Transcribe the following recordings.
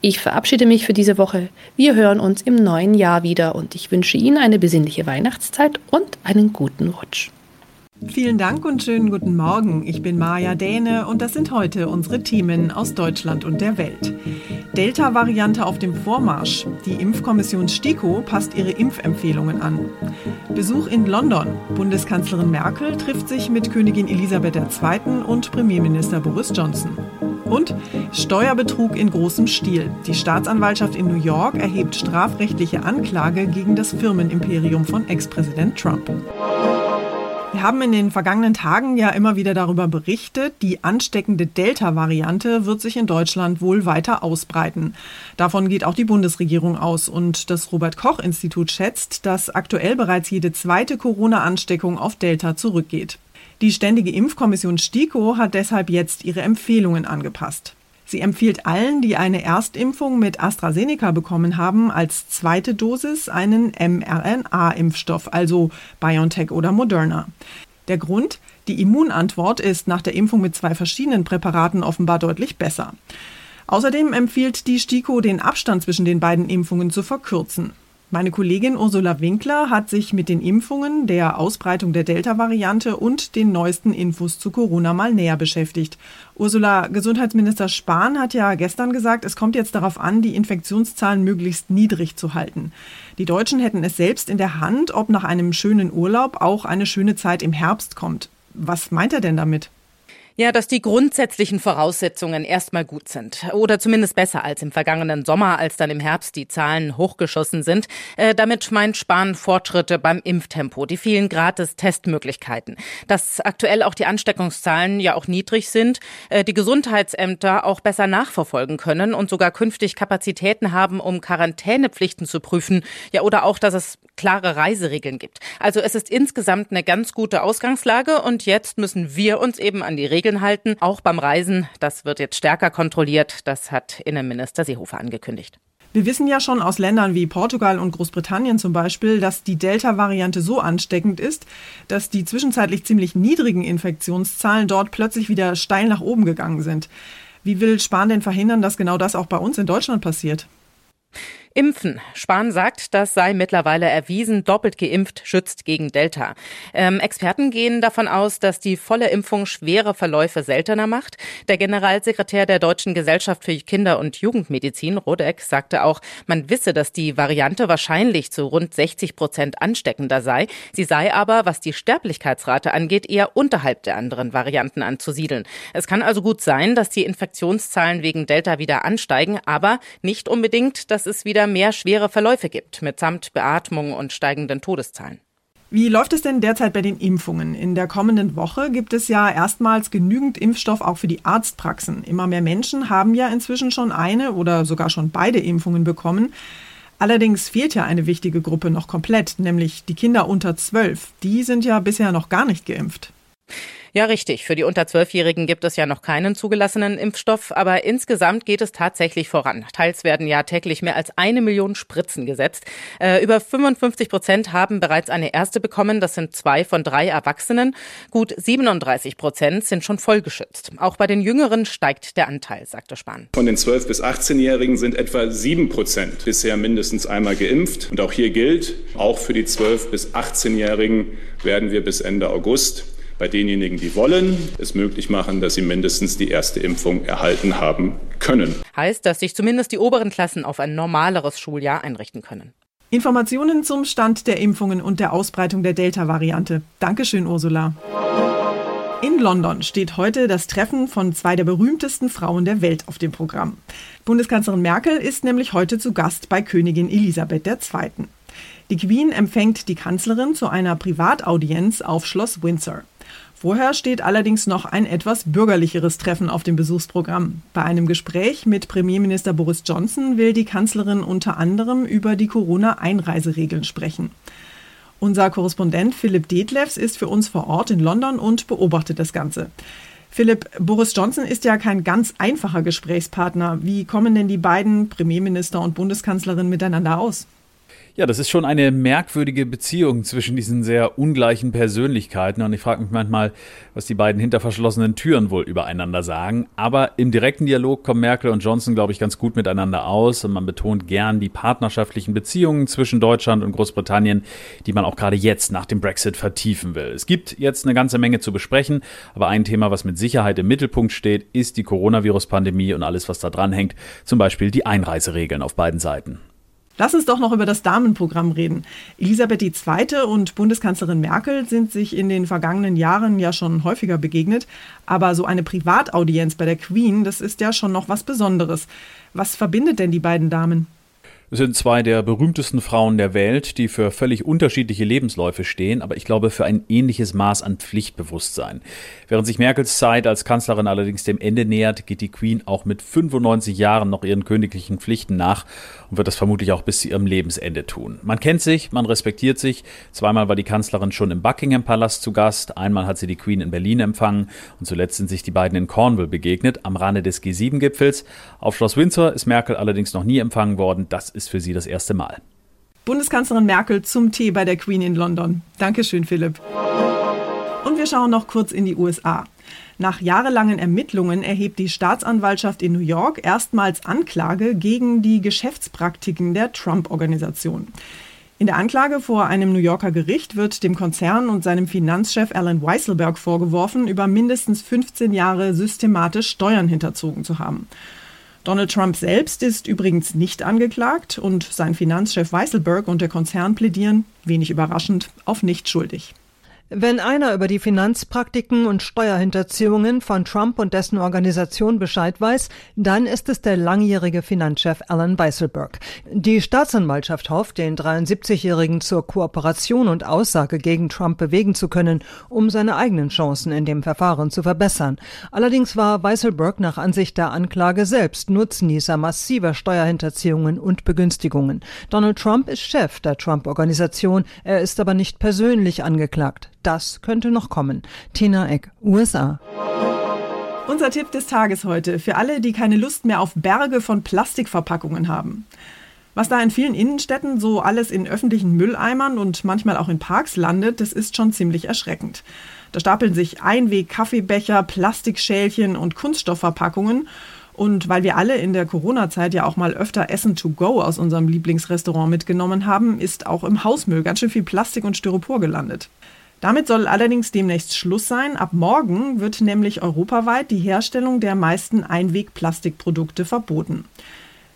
Ich verabschiede mich für diese Woche. Wir hören uns im neuen Jahr wieder und ich wünsche Ihnen eine besinnliche Weihnachtszeit und einen guten Rutsch. Vielen Dank und schönen guten Morgen. Ich bin Maja Däne und das sind heute unsere Themen aus Deutschland und der Welt. Delta-Variante auf dem Vormarsch. Die Impfkommission STIKO passt ihre Impfempfehlungen an. Besuch in London. Bundeskanzlerin Merkel trifft sich mit Königin Elisabeth II. und Premierminister Boris Johnson. Und Steuerbetrug in großem Stil. Die Staatsanwaltschaft in New York erhebt strafrechtliche Anklage gegen das Firmenimperium von Ex-Präsident Trump. Wir haben in den vergangenen Tagen ja immer wieder darüber berichtet, die ansteckende Delta-Variante wird sich in Deutschland wohl weiter ausbreiten. Davon geht auch die Bundesregierung aus und das Robert Koch-Institut schätzt, dass aktuell bereits jede zweite Corona-Ansteckung auf Delta zurückgeht. Die Ständige Impfkommission STIKO hat deshalb jetzt ihre Empfehlungen angepasst. Sie empfiehlt allen, die eine Erstimpfung mit AstraZeneca bekommen haben, als zweite Dosis einen mRNA-Impfstoff, also BioNTech oder Moderna. Der Grund? Die Immunantwort ist nach der Impfung mit zwei verschiedenen Präparaten offenbar deutlich besser. Außerdem empfiehlt die STIKO, den Abstand zwischen den beiden Impfungen zu verkürzen. Meine Kollegin Ursula Winkler hat sich mit den Impfungen, der Ausbreitung der Delta-Variante und den neuesten Infos zu Corona mal näher beschäftigt. Ursula, Gesundheitsminister Spahn hat ja gestern gesagt, es kommt jetzt darauf an, die Infektionszahlen möglichst niedrig zu halten. Die Deutschen hätten es selbst in der Hand, ob nach einem schönen Urlaub auch eine schöne Zeit im Herbst kommt. Was meint er denn damit? Ja, dass die grundsätzlichen Voraussetzungen erstmal gut sind. Oder zumindest besser als im vergangenen Sommer, als dann im Herbst die Zahlen hochgeschossen sind. Äh, damit meint Spahn Fortschritte beim Impftempo, die vielen Gratis-Testmöglichkeiten. Dass aktuell auch die Ansteckungszahlen ja auch niedrig sind, äh, die Gesundheitsämter auch besser nachverfolgen können und sogar künftig Kapazitäten haben, um Quarantänepflichten zu prüfen. Ja, oder auch, dass es klare Reiseregeln gibt. Also es ist insgesamt eine ganz gute Ausgangslage und jetzt müssen wir uns eben an die Regeln halten, auch beim Reisen. Das wird jetzt stärker kontrolliert. Das hat Innenminister Seehofer angekündigt. Wir wissen ja schon aus Ländern wie Portugal und Großbritannien zum Beispiel, dass die Delta-Variante so ansteckend ist, dass die zwischenzeitlich ziemlich niedrigen Infektionszahlen dort plötzlich wieder steil nach oben gegangen sind. Wie will Spahn denn verhindern, dass genau das auch bei uns in Deutschland passiert? Impfen. Spahn sagt, das sei mittlerweile erwiesen. Doppelt geimpft schützt gegen Delta. Ähm, Experten gehen davon aus, dass die volle Impfung schwere Verläufe seltener macht. Der Generalsekretär der Deutschen Gesellschaft für Kinder- und Jugendmedizin, Rodeck, sagte auch, man wisse, dass die Variante wahrscheinlich zu rund 60 Prozent ansteckender sei. Sie sei aber, was die Sterblichkeitsrate angeht, eher unterhalb der anderen Varianten anzusiedeln. Es kann also gut sein, dass die Infektionszahlen wegen Delta wieder ansteigen, aber nicht unbedingt, dass es wieder wieder mehr schwere Verläufe gibt, mitsamt Beatmung und steigenden Todeszahlen. Wie läuft es denn derzeit bei den Impfungen? In der kommenden Woche gibt es ja erstmals genügend Impfstoff auch für die Arztpraxen. Immer mehr Menschen haben ja inzwischen schon eine oder sogar schon beide Impfungen bekommen. Allerdings fehlt ja eine wichtige Gruppe noch komplett, nämlich die Kinder unter zwölf. Die sind ja bisher noch gar nicht geimpft. Ja, richtig. Für die unter Zwölfjährigen gibt es ja noch keinen zugelassenen Impfstoff, aber insgesamt geht es tatsächlich voran. Teils werden ja täglich mehr als eine Million Spritzen gesetzt. Äh, über 55 Prozent haben bereits eine erste bekommen. Das sind zwei von drei Erwachsenen. Gut 37 Prozent sind schon vollgeschützt. Auch bei den Jüngeren steigt der Anteil, sagte Spahn. Von den 12- bis 18-Jährigen sind etwa sieben Prozent bisher mindestens einmal geimpft. Und auch hier gilt, auch für die 12- bis 18-Jährigen werden wir bis Ende August bei denjenigen, die wollen, es möglich machen, dass sie mindestens die erste Impfung erhalten haben können. Heißt, dass sich zumindest die oberen Klassen auf ein normaleres Schuljahr einrichten können. Informationen zum Stand der Impfungen und der Ausbreitung der Delta-Variante. Dankeschön, Ursula. In London steht heute das Treffen von zwei der berühmtesten Frauen der Welt auf dem Programm. Bundeskanzlerin Merkel ist nämlich heute zu Gast bei Königin Elisabeth II. Die Queen empfängt die Kanzlerin zu einer Privataudienz auf Schloss Windsor. Vorher steht allerdings noch ein etwas bürgerlicheres Treffen auf dem Besuchsprogramm. Bei einem Gespräch mit Premierminister Boris Johnson will die Kanzlerin unter anderem über die Corona-Einreiseregeln sprechen. Unser Korrespondent Philipp Detlefs ist für uns vor Ort in London und beobachtet das Ganze. Philipp, Boris Johnson ist ja kein ganz einfacher Gesprächspartner. Wie kommen denn die beiden Premierminister und Bundeskanzlerin miteinander aus? Ja, das ist schon eine merkwürdige Beziehung zwischen diesen sehr ungleichen Persönlichkeiten und ich frage mich manchmal, was die beiden hinter verschlossenen Türen wohl übereinander sagen. Aber im direkten Dialog kommen Merkel und Johnson, glaube ich, ganz gut miteinander aus und man betont gern die partnerschaftlichen Beziehungen zwischen Deutschland und Großbritannien, die man auch gerade jetzt nach dem Brexit vertiefen will. Es gibt jetzt eine ganze Menge zu besprechen, aber ein Thema, was mit Sicherheit im Mittelpunkt steht, ist die Coronavirus-Pandemie und alles, was da dran hängt, zum Beispiel die Einreiseregeln auf beiden Seiten. Lass uns doch noch über das Damenprogramm reden. Elisabeth II. und Bundeskanzlerin Merkel sind sich in den vergangenen Jahren ja schon häufiger begegnet. Aber so eine Privataudienz bei der Queen, das ist ja schon noch was Besonderes. Was verbindet denn die beiden Damen? Es sind zwei der berühmtesten Frauen der Welt, die für völlig unterschiedliche Lebensläufe stehen, aber ich glaube für ein ähnliches Maß an Pflichtbewusstsein. Während sich Merkels Zeit als Kanzlerin allerdings dem Ende nähert, geht die Queen auch mit 95 Jahren noch ihren königlichen Pflichten nach und wird das vermutlich auch bis zu ihrem Lebensende tun. Man kennt sich, man respektiert sich. Zweimal war die Kanzlerin schon im Buckingham Palast zu Gast, einmal hat sie die Queen in Berlin empfangen und zuletzt sind sich die beiden in Cornwall begegnet, am Rande des G7-Gipfels. Auf Schloss Windsor ist Merkel allerdings noch nie empfangen worden. Das ist ist für sie das erste Mal. Bundeskanzlerin Merkel zum Tee bei der Queen in London. Dankeschön, Philipp. Und wir schauen noch kurz in die USA. Nach jahrelangen Ermittlungen erhebt die Staatsanwaltschaft in New York erstmals Anklage gegen die Geschäftspraktiken der Trump-Organisation. In der Anklage vor einem New Yorker Gericht wird dem Konzern und seinem Finanzchef Alan Weisselberg vorgeworfen, über mindestens 15 Jahre systematisch Steuern hinterzogen zu haben. Donald Trump selbst ist übrigens nicht angeklagt und sein Finanzchef Weisselberg und der Konzern plädieren, wenig überraschend, auf nicht schuldig. Wenn einer über die Finanzpraktiken und Steuerhinterziehungen von Trump und dessen Organisation Bescheid weiß, dann ist es der langjährige Finanzchef Alan Weisselberg. Die Staatsanwaltschaft hofft, den 73-Jährigen zur Kooperation und Aussage gegen Trump bewegen zu können, um seine eigenen Chancen in dem Verfahren zu verbessern. Allerdings war Weisselberg nach Ansicht der Anklage selbst Nutznießer massiver Steuerhinterziehungen und Begünstigungen. Donald Trump ist Chef der Trump-Organisation, er ist aber nicht persönlich angeklagt. Das könnte noch kommen. Tina Eck, USA. Unser Tipp des Tages heute für alle, die keine Lust mehr auf Berge von Plastikverpackungen haben. Was da in vielen Innenstädten so alles in öffentlichen Mülleimern und manchmal auch in Parks landet, das ist schon ziemlich erschreckend. Da stapeln sich Einweg-Kaffeebecher, Plastikschälchen und Kunststoffverpackungen. Und weil wir alle in der Corona-Zeit ja auch mal öfter Essen to go aus unserem Lieblingsrestaurant mitgenommen haben, ist auch im Hausmüll ganz schön viel Plastik und Styropor gelandet. Damit soll allerdings demnächst Schluss sein. Ab morgen wird nämlich europaweit die Herstellung der meisten Einwegplastikprodukte verboten.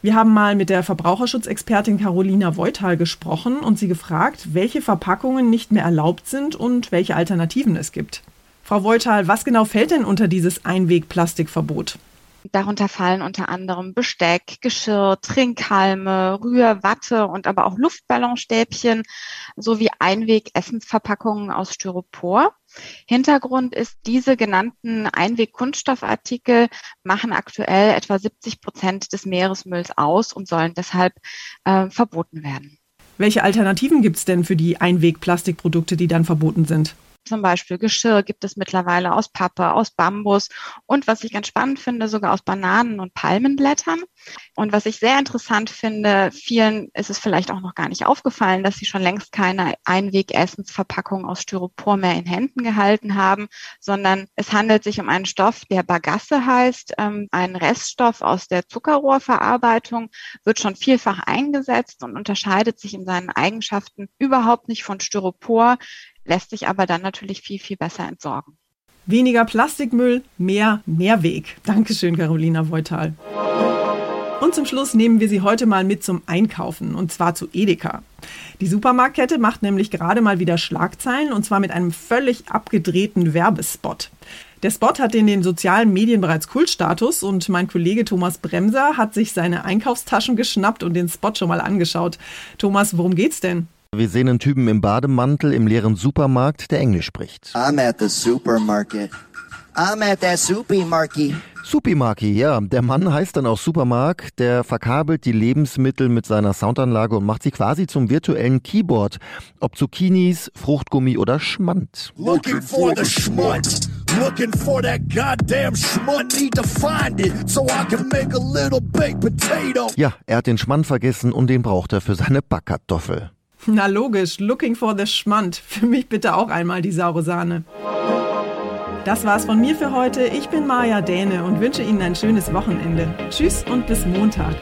Wir haben mal mit der Verbraucherschutzexpertin Carolina Voital gesprochen und sie gefragt, welche Verpackungen nicht mehr erlaubt sind und welche Alternativen es gibt. Frau Voital, was genau fällt denn unter dieses Einwegplastikverbot? Darunter fallen unter anderem Besteck, Geschirr, Trinkhalme, Rührwatte und aber auch Luftballonstäbchen sowie Einweg-Essensverpackungen aus Styropor. Hintergrund ist, diese genannten Einweg-Kunststoffartikel machen aktuell etwa 70 Prozent des Meeresmülls aus und sollen deshalb äh, verboten werden. Welche Alternativen gibt es denn für die Einweg-Plastikprodukte, die dann verboten sind? Zum Beispiel Geschirr gibt es mittlerweile aus Pappe, aus Bambus und was ich ganz spannend finde, sogar aus Bananen und Palmenblättern. Und was ich sehr interessant finde, vielen ist es vielleicht auch noch gar nicht aufgefallen, dass sie schon längst keine Einwegessensverpackung aus Styropor mehr in Händen gehalten haben, sondern es handelt sich um einen Stoff, der Bagasse heißt, ähm, ein Reststoff aus der Zuckerrohrverarbeitung, wird schon vielfach eingesetzt und unterscheidet sich in seinen Eigenschaften überhaupt nicht von Styropor lässt sich aber dann natürlich viel, viel besser entsorgen. Weniger Plastikmüll, mehr Mehrweg. Dankeschön, Carolina Voital. Und zum Schluss nehmen wir Sie heute mal mit zum Einkaufen und zwar zu Edeka. Die Supermarktkette macht nämlich gerade mal wieder Schlagzeilen und zwar mit einem völlig abgedrehten Werbespot. Der Spot hat in den sozialen Medien bereits Kultstatus und mein Kollege Thomas Bremser hat sich seine Einkaufstaschen geschnappt und den Spot schon mal angeschaut. Thomas, worum geht's denn? Wir sehen einen Typen im Bademantel im leeren Supermarkt, der Englisch spricht. I'm at the supermarket. I'm at that supermarket. Supimarki, ja. Der Mann heißt dann auch Supermarkt. Der verkabelt die Lebensmittel mit seiner Soundanlage und macht sie quasi zum virtuellen Keyboard. Ob Zucchinis, Fruchtgummi oder Schmand. Looking for the Schmand. Looking for that goddamn Schmand. Need to find it so I can make a little baked potato. Ja, er hat den Schmand vergessen und den braucht er für seine Backkartoffel. Na logisch, looking for the Schmand. Für mich bitte auch einmal die saure Sahne. Das war's von mir für heute. Ich bin Maja Däne und wünsche Ihnen ein schönes Wochenende. Tschüss und bis Montag.